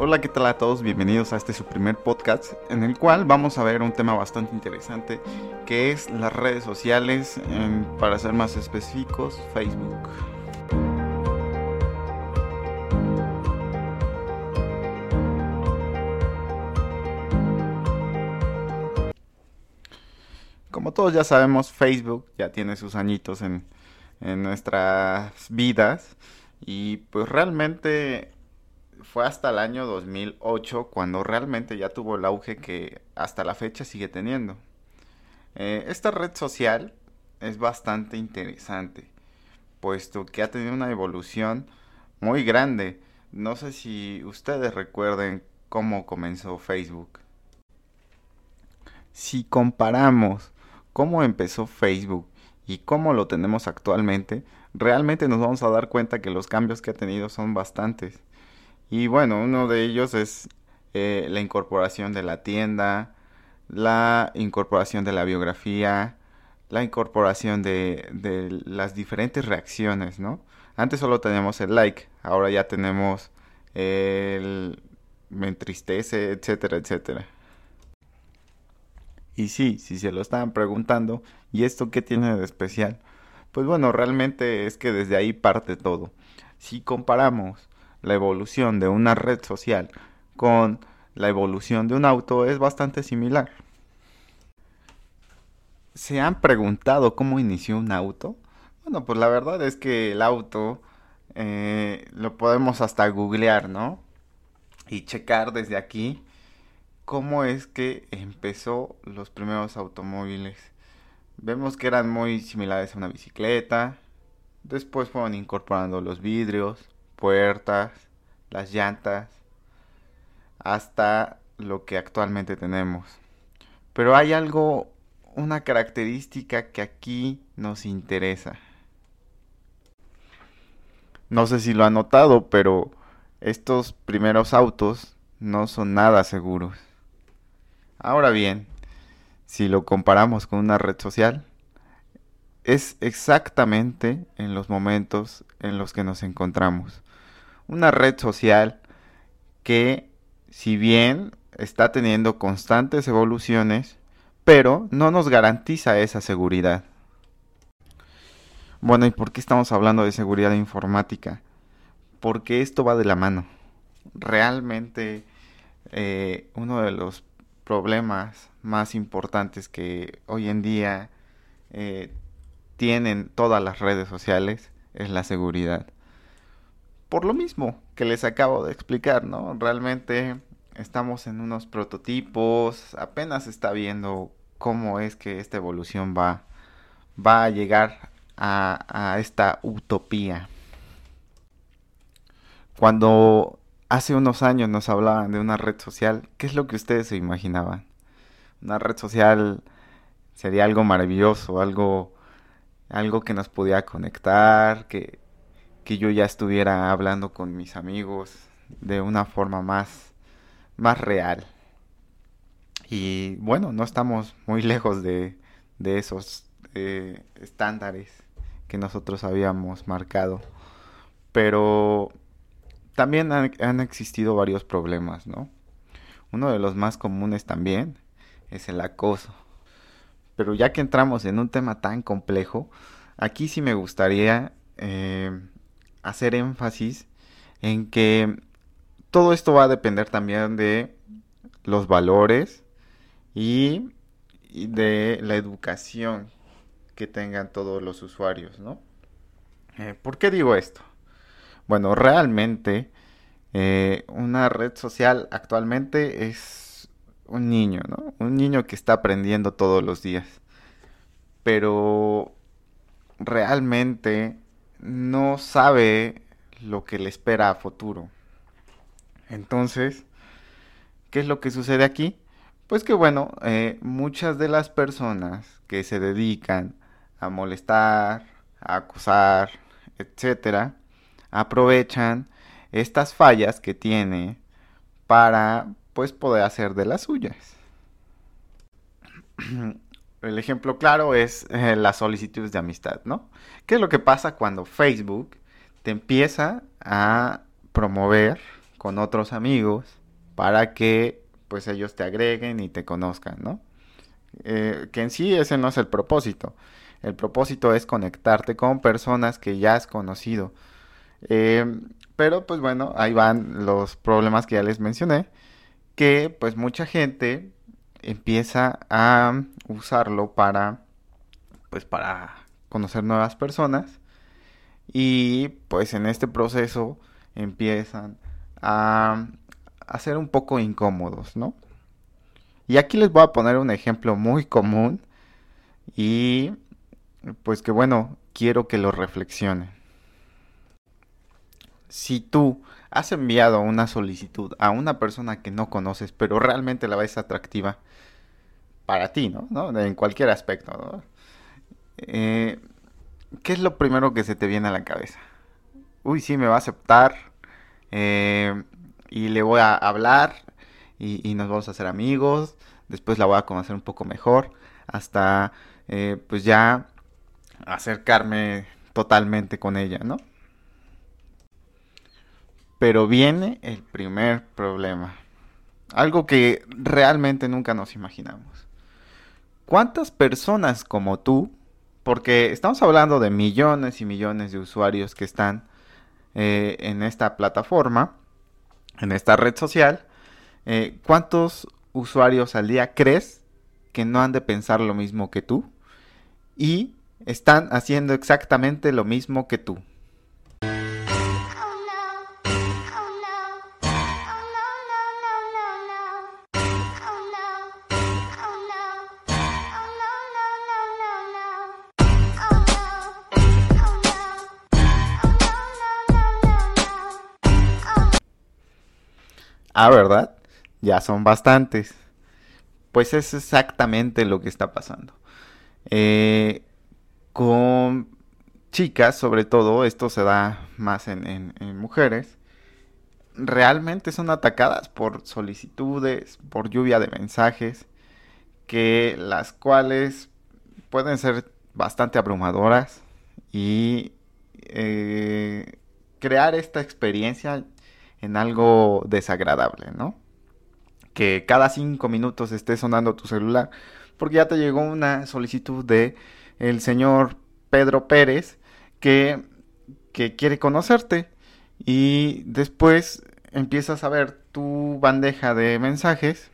Hola, ¿qué tal a todos? Bienvenidos a este su primer podcast en el cual vamos a ver un tema bastante interesante que es las redes sociales, para ser más específicos, Facebook. Como todos ya sabemos, Facebook ya tiene sus añitos en, en nuestras vidas y pues realmente fue hasta el año 2008 cuando realmente ya tuvo el auge que hasta la fecha sigue teniendo. Eh, esta red social es bastante interesante, puesto que ha tenido una evolución muy grande. No sé si ustedes recuerden cómo comenzó Facebook. Si comparamos cómo empezó Facebook y cómo lo tenemos actualmente, realmente nos vamos a dar cuenta que los cambios que ha tenido son bastantes. Y bueno, uno de ellos es eh, la incorporación de la tienda, la incorporación de la biografía, la incorporación de, de las diferentes reacciones, ¿no? Antes solo teníamos el like, ahora ya tenemos el me entristece, etcétera, etcétera. Y sí, si se lo estaban preguntando, ¿y esto qué tiene de especial? Pues bueno, realmente es que desde ahí parte todo. Si comparamos la evolución de una red social con la evolución de un auto es bastante similar. ¿Se han preguntado cómo inició un auto? Bueno, pues la verdad es que el auto eh, lo podemos hasta googlear, ¿no? Y checar desde aquí cómo es que empezó los primeros automóviles. Vemos que eran muy similares a una bicicleta. Después fueron incorporando los vidrios, puertas, las llantas, hasta lo que actualmente tenemos. Pero hay algo, una característica que aquí nos interesa. No sé si lo han notado, pero estos primeros autos no son nada seguros. Ahora bien, si lo comparamos con una red social, es exactamente en los momentos en los que nos encontramos una red social que si bien está teniendo constantes evoluciones, pero no nos garantiza esa seguridad. Bueno, ¿y por qué estamos hablando de seguridad informática? Porque esto va de la mano. Realmente eh, uno de los problemas más importantes que hoy en día eh, tienen todas las redes sociales es la seguridad por lo mismo que les acabo de explicar, ¿no? Realmente estamos en unos prototipos, apenas está viendo cómo es que esta evolución va, va a llegar a, esta utopía. Cuando hace unos años nos hablaban de una red social, ¿qué es lo que ustedes se imaginaban? Una red social sería algo maravilloso, algo, algo que nos podía conectar, que, que yo ya estuviera hablando con mis amigos de una forma más, más real. Y bueno, no estamos muy lejos de, de esos eh, estándares que nosotros habíamos marcado. Pero también han, han, existido varios problemas, ¿no? Uno de los más comunes también es el acoso. Pero ya que entramos en un tema tan complejo, aquí sí me gustaría eh, hacer énfasis en que todo esto va a depender también de los valores y, de la educación que tengan todos los usuarios, ¿no? Eh, ¿Por qué digo esto? Bueno, realmente eh, una red social actualmente es un niño, ¿no? Un niño que está aprendiendo todos los días. Pero realmente no sabe lo que le espera a futuro. Entonces, ¿qué es lo que sucede aquí? Pues que bueno, eh, muchas de las personas que se dedican a molestar, a acusar, etcétera, aprovechan estas fallas que tiene para pues poder hacer de las suyas. el ejemplo claro es eh, las solicitudes de amistad, ¿no? ¿Qué es lo que pasa cuando Facebook te empieza a promover con otros amigos para que pues ellos te agreguen y te conozcan, ¿no? Eh, que en sí ese no es el propósito. El propósito es conectarte con personas que ya has conocido. Eh, pero pues bueno, ahí van los problemas que ya les mencioné. Que pues mucha gente empieza a usarlo para pues para conocer nuevas personas y pues en este proceso empiezan a, a ser un poco incómodos, ¿no? Y aquí les voy a poner un ejemplo muy común y pues que bueno, quiero que lo reflexionen. Si tú has enviado una solicitud a una persona que no conoces, pero realmente la ves atractiva para ti, ¿no? En cualquier aspecto, ¿no? Eh, ¿Qué es lo primero que se te viene a la cabeza? Uy, sí, me va a aceptar eh, y le voy a hablar y, nos vamos a hacer amigos. Después la voy a conocer un poco mejor hasta eh, pues ya acercarme totalmente con ella, ¿no? Pero viene el primer problema. Algo que realmente nunca nos imaginamos. ¿Cuántas personas como tú porque estamos hablando de millones y millones de usuarios que están eh, en esta plataforma, en esta red social. Eh, ¿Cuántos usuarios al día crees que no han de pensar lo mismo que tú? Y están haciendo exactamente lo mismo que tú. Ah, ¿verdad? Ya son bastantes. Pues es exactamente lo que está pasando. Eh, con chicas, sobre todo, esto se da más en, mujeres, realmente son atacadas por solicitudes, por lluvia de mensajes, que las cuales pueden ser bastante abrumadoras y eh, crear esta experiencia en algo desagradable, ¿no? Que cada cinco minutos esté sonando tu celular, porque ya te llegó una solicitud de el señor Pedro Pérez que, que quiere conocerte y después empiezas a ver tu bandeja de mensajes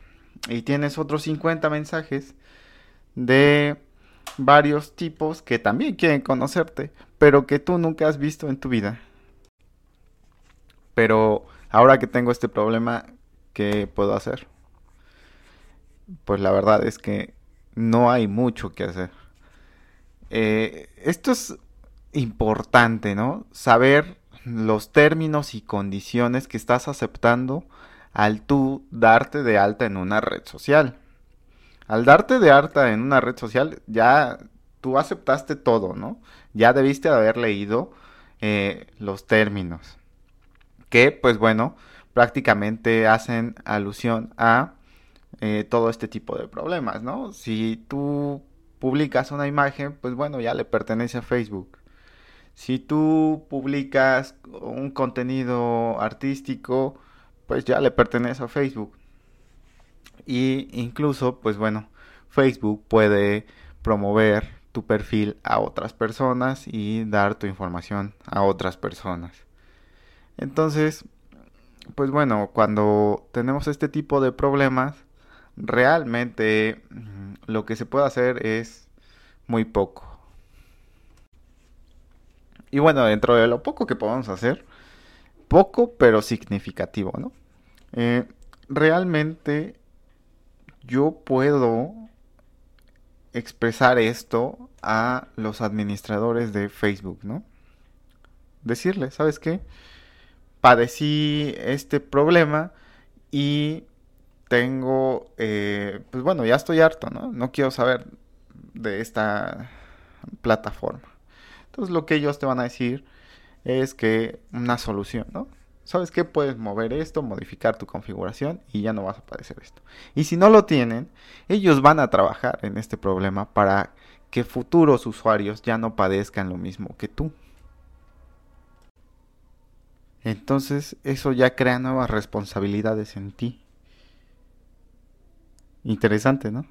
y tienes otros 50 mensajes de varios tipos que también quieren conocerte, pero que tú nunca has visto en tu vida. Pero ahora que tengo este problema, ¿qué puedo hacer? Pues la verdad es que no hay mucho que hacer. Eh, esto es importante, ¿no? Saber los términos y condiciones que estás aceptando al tú darte de alta en una red social. Al darte de alta en una red social, ya tú aceptaste todo, ¿no? Ya debiste haber leído eh, los términos que pues bueno, prácticamente hacen alusión a eh, todo este tipo de problemas, ¿no? Si tú publicas una imagen, pues bueno, ya le pertenece a Facebook. Si tú publicas un contenido artístico, pues ya le pertenece a Facebook. Y incluso, pues bueno, Facebook puede promover tu perfil a otras personas y dar tu información a otras personas. Entonces, pues bueno, cuando tenemos este tipo de problemas, realmente mm, lo que se puede hacer es muy poco. Y bueno, dentro de lo poco que podemos hacer, poco pero significativo, ¿no? Eh, realmente yo puedo expresar esto a los administradores de Facebook, ¿no? Decirles, ¿sabes qué? Padecí este problema y tengo, eh, pues bueno, ya estoy harto, ¿no? No quiero saber de esta plataforma. Entonces lo que ellos te van a decir es que una solución, ¿no? ¿Sabes qué? Puedes mover esto, modificar tu configuración y ya no vas a padecer esto. Y si no lo tienen, ellos van a trabajar en este problema para que futuros usuarios ya no padezcan lo mismo que tú. Entonces eso ya crea nuevas responsabilidades en ti. Interesante, ¿no?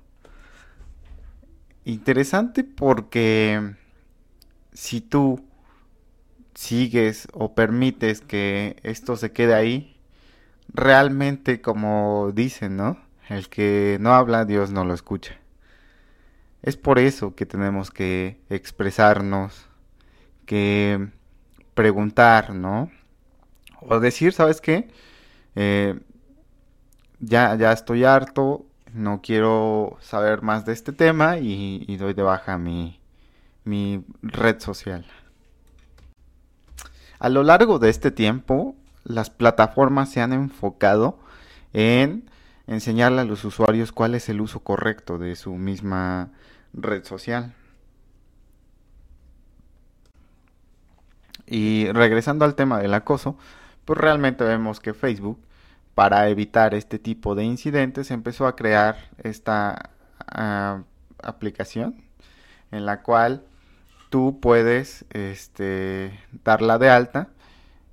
Interesante porque si tú sigues o permites que esto se quede ahí, realmente como dicen, ¿no? El que no habla, Dios no lo escucha. Es por eso que tenemos que expresarnos, que preguntar, ¿no? O decir, ¿sabes qué? Eh, ya, ya estoy harto, no quiero saber más de este tema y, doy de baja mi, mi red social. A lo largo de este tiempo, las plataformas se han enfocado en enseñarle a los usuarios cuál es el uso correcto de su misma red social. Y regresando al tema del acoso, pues realmente vemos que Facebook, para evitar este tipo de incidentes, empezó a crear esta ah, aplicación en la cual tú puedes este, darla de alta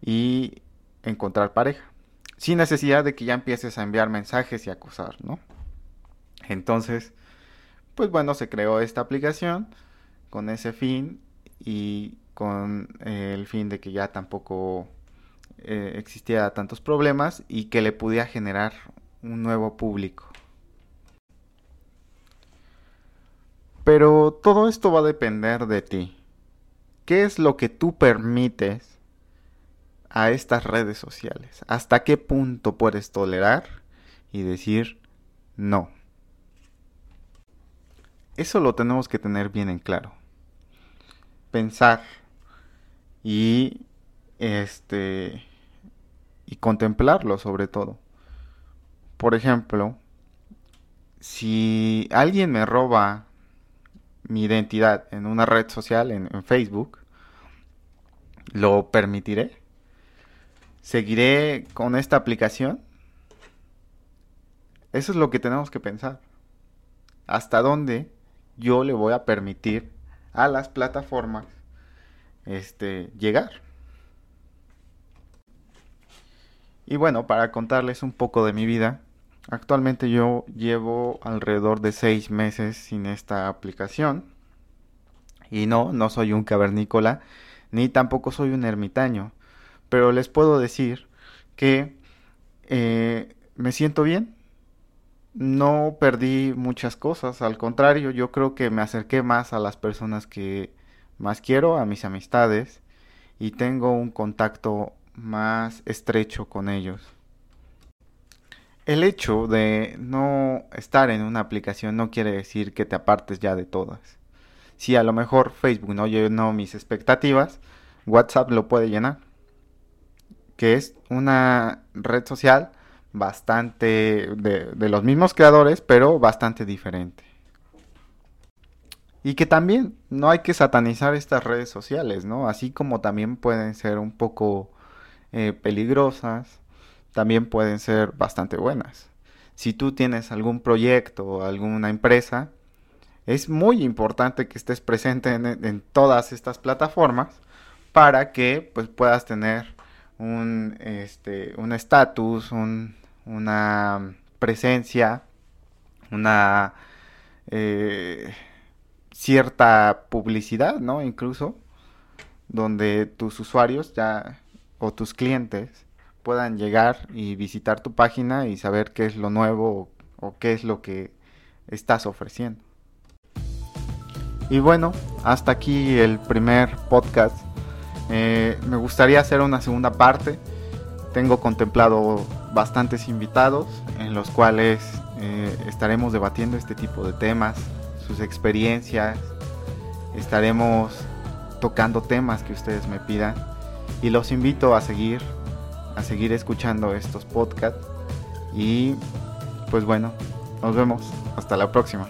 y encontrar pareja. Sin necesidad de que ya empieces a enviar mensajes y acosar, ¿no? Entonces, pues bueno, se creó esta aplicación con ese fin y con el fin de que ya tampoco eh, existiera tantos problemas y que le pudiera generar un nuevo público. Pero todo esto va a depender de ti. ¿Qué es lo que tú permites a estas redes sociales? ¿Hasta qué punto puedes tolerar y decir no? Eso lo tenemos que tener bien en claro. Pensar y este y contemplarlo sobre todo. Por ejemplo, si alguien me roba mi identidad en una red social, en, Facebook, ¿lo permitiré? ¿Seguiré con esta aplicación? Eso es lo que tenemos que pensar. ¿Hasta dónde yo le voy a permitir a las plataformas este, llegar? Y bueno, para contarles un poco de mi vida, actualmente yo llevo alrededor de seis meses sin esta aplicación. Y no, no soy un cavernícola, ni tampoco soy un ermitaño pero les puedo decir que eh, me siento bien. No perdí muchas cosas, al contrario, yo creo que me acerqué más a las personas que más quiero, a mis amistades, y tengo un contacto más estrecho con ellos. El hecho de no estar en una aplicación no quiere decir que te apartes ya de todas. Si a lo mejor Facebook no llenó mis expectativas, WhatsApp lo puede llenar que es una red social bastante de, los mismos creadores, pero bastante diferente. Y que también no hay que satanizar estas redes sociales, ¿no? Así como también pueden ser un poco eh, peligrosas, también pueden ser bastante buenas. Si tú tienes algún proyecto o alguna empresa, es muy importante que estés presente en, en todas estas plataformas para que pues, puedas tener un este un estatus, una presencia, una eh, cierta publicidad, ¿no? Incluso donde tus usuarios ya o tus clientes puedan llegar y visitar tu página y saber qué es lo nuevo o, qué es lo que estás ofreciendo. Y bueno, hasta aquí el primer podcast eh, me gustaría hacer una segunda parte. Tengo contemplado bastantes invitados en los cuales eh, estaremos debatiendo este tipo de temas, sus experiencias, estaremos tocando temas que ustedes me pidan y los invito a seguir, a seguir escuchando estos podcasts y pues bueno, nos vemos, hasta la próxima.